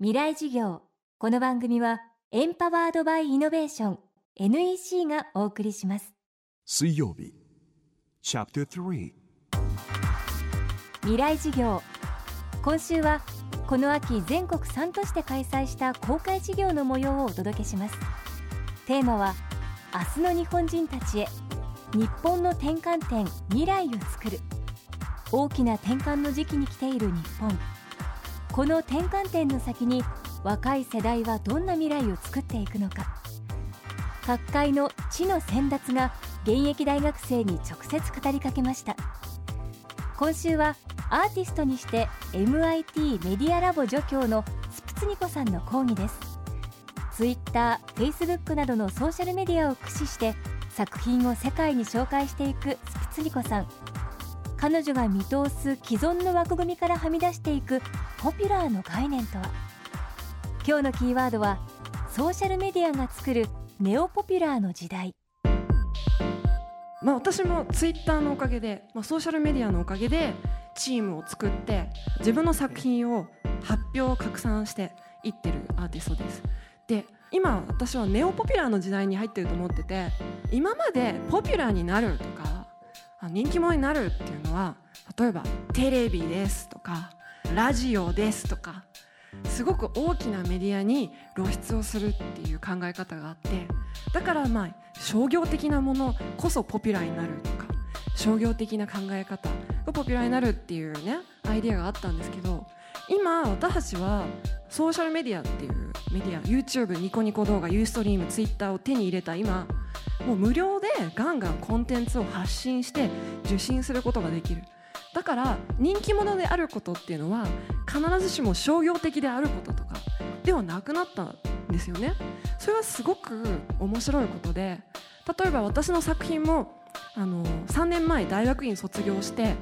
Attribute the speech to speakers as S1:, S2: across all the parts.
S1: 未来事業。この番組はエンパワードバイイノベーション NEC がお送りします。
S2: 水曜日チャプター3
S1: 未来事業。今週はこの秋全国3都市で開催した公開事業の模様をお届けします。テーマは明日の日本人たちへ日本の転換点未来を作る。大きな転換の時期に来ている日本この転換点の先に若い世代はどんな未来を作っていくのか。各界の知の先達が現役大学生に直接語りかけました。今週はアーティストにして MIT メディアラボ助教のスプツニコさんの講義です。Twitter、Facebook などのソーシャルメディアを駆使して作品を世界に紹介していくスプツニコさん。彼女が見通す既存の枠組みからはみ出していくポピュラーの概念とは？今日のキーワードはソーシャルメディアが作るネオポピュラーの時代。
S3: まあ、私もツイッターのおかげで、まあ、ソーシャルメディアのおかげでチームを作って自分の作品を発表拡散していってるアーティストです。で今私はネオポピュラーの時代に入ってると思ってて今までポピュラーになるとか人気者になるっていうのは例えばテレビですとかラジオですとかすごく大きなメディアに露出をするっていう考え方があってだからまあ商業的なものこそポピュラーになるとか商業的な考え方がポピュラーになるっていうねアイデアがあったんですけど今私たちはソーシャルメディアっていうメディア YouTube ニコニコ動画ユーストリーム Twitter を手に入れた今もう無料でガンガンコンテンツを発信して受信することができる。だから人気者であることっていうのは必ずしも商業的であることとかではなくなったんですよね。それはすごく面白いことで例えば私の作品もあの3年前大学院卒業して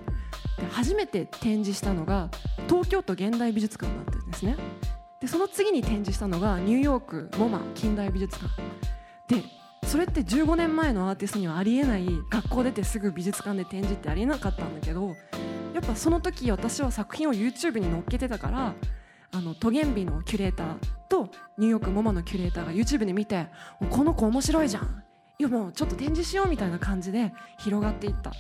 S3: 初めて展示したのが東京都現代美術館だったんですね。でその次に展示したのがニューヨークモマ近代美術館。でそれって15年前のアーティストにはありえない学校出てすぐ美術館で展示ってありえなかったんだけどやっぱその時私は作品を YouTube に載っけてたからあのトゲンビのキュレーターとニューヨークモマのキュレーターが YouTube で見てこの子面白いじゃん。いやもうちょっと展示しようみたいな感じで広がっていった。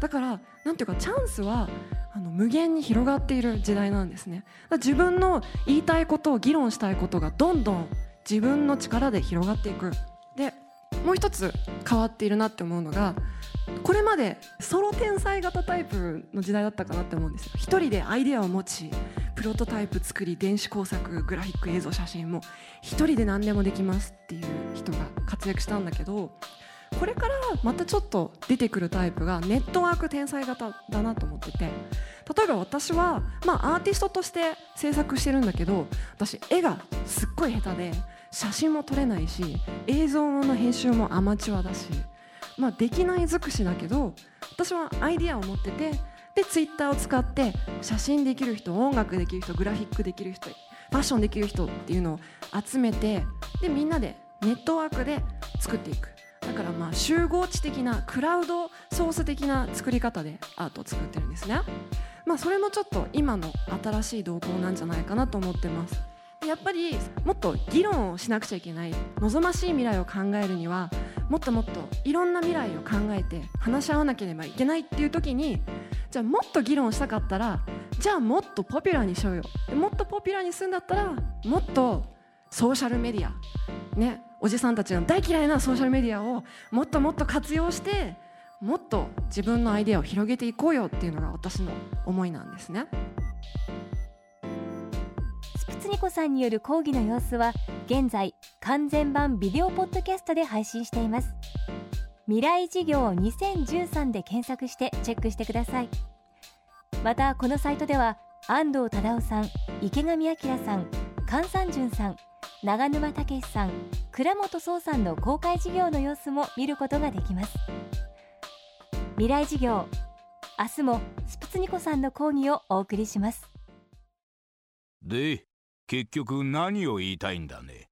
S3: だからなんていうかチャンスはあの無限に広がっている時代なんですね。自分の言いたいことを議論したいことがどんどん自分の力で広がっていく。でもう一つ変わっているなって思うのがこれまでソロ天才型タイプの時代だったかなって思うんですよ。一人でアイデアを持ちプロトタイプ作り電子工作グラフィック映像写真も一人で何でもできますっていう人が活躍したんだけどこれからまたちょっと出てくるタイプがネットワーク天才型だなと思ってて例えば私は、まあ、アーティストとして制作してるんだけど私絵がすっごい下手で写真も撮れないし映像の編集もアマチュアだし、まあ、できない尽くしだけど私はアイディアを持っててでツイッターを使って写真できる人音楽できる人グラフィックできる人ファッションできる人っていうのを集めてでみんなでネットワークで作っていく。だからまあ集合値的なクラウドソース的な作り方でアートを作ってるんですね。まあそれもちょっと今の新しい動向なんじゃないかなと思ってます。やっぱりもっと議論をしなくちゃいけない望ましい未来を考えるにはもっともっといろんな未来を考えて話し合わなければいけないっていう時にじゃあもっと議論したかったらじゃあもっとポピュラーにしようよもっとポピュラーにするんだったらもっとソーシャルメディアねおじさんたちの大嫌いなソーシャルメディアをもっともっと活用してもっと自分のアイデアを広げていこうよっていうのが私の思いなんですね。
S1: スプツニコさんによる講義の様子は現在完全版ビデオポッドキャストで配信しています。未来事業2013で検索してチェックしてください。またこのサイトでは安藤忠雄さん池上彰さん菅三淳さん長沼武さん倉本壮さんの公開事業の様子も見ることができます。未来事業明日もスプツニコさんの講義をお送りします。
S4: で結局何を言いたいんだね。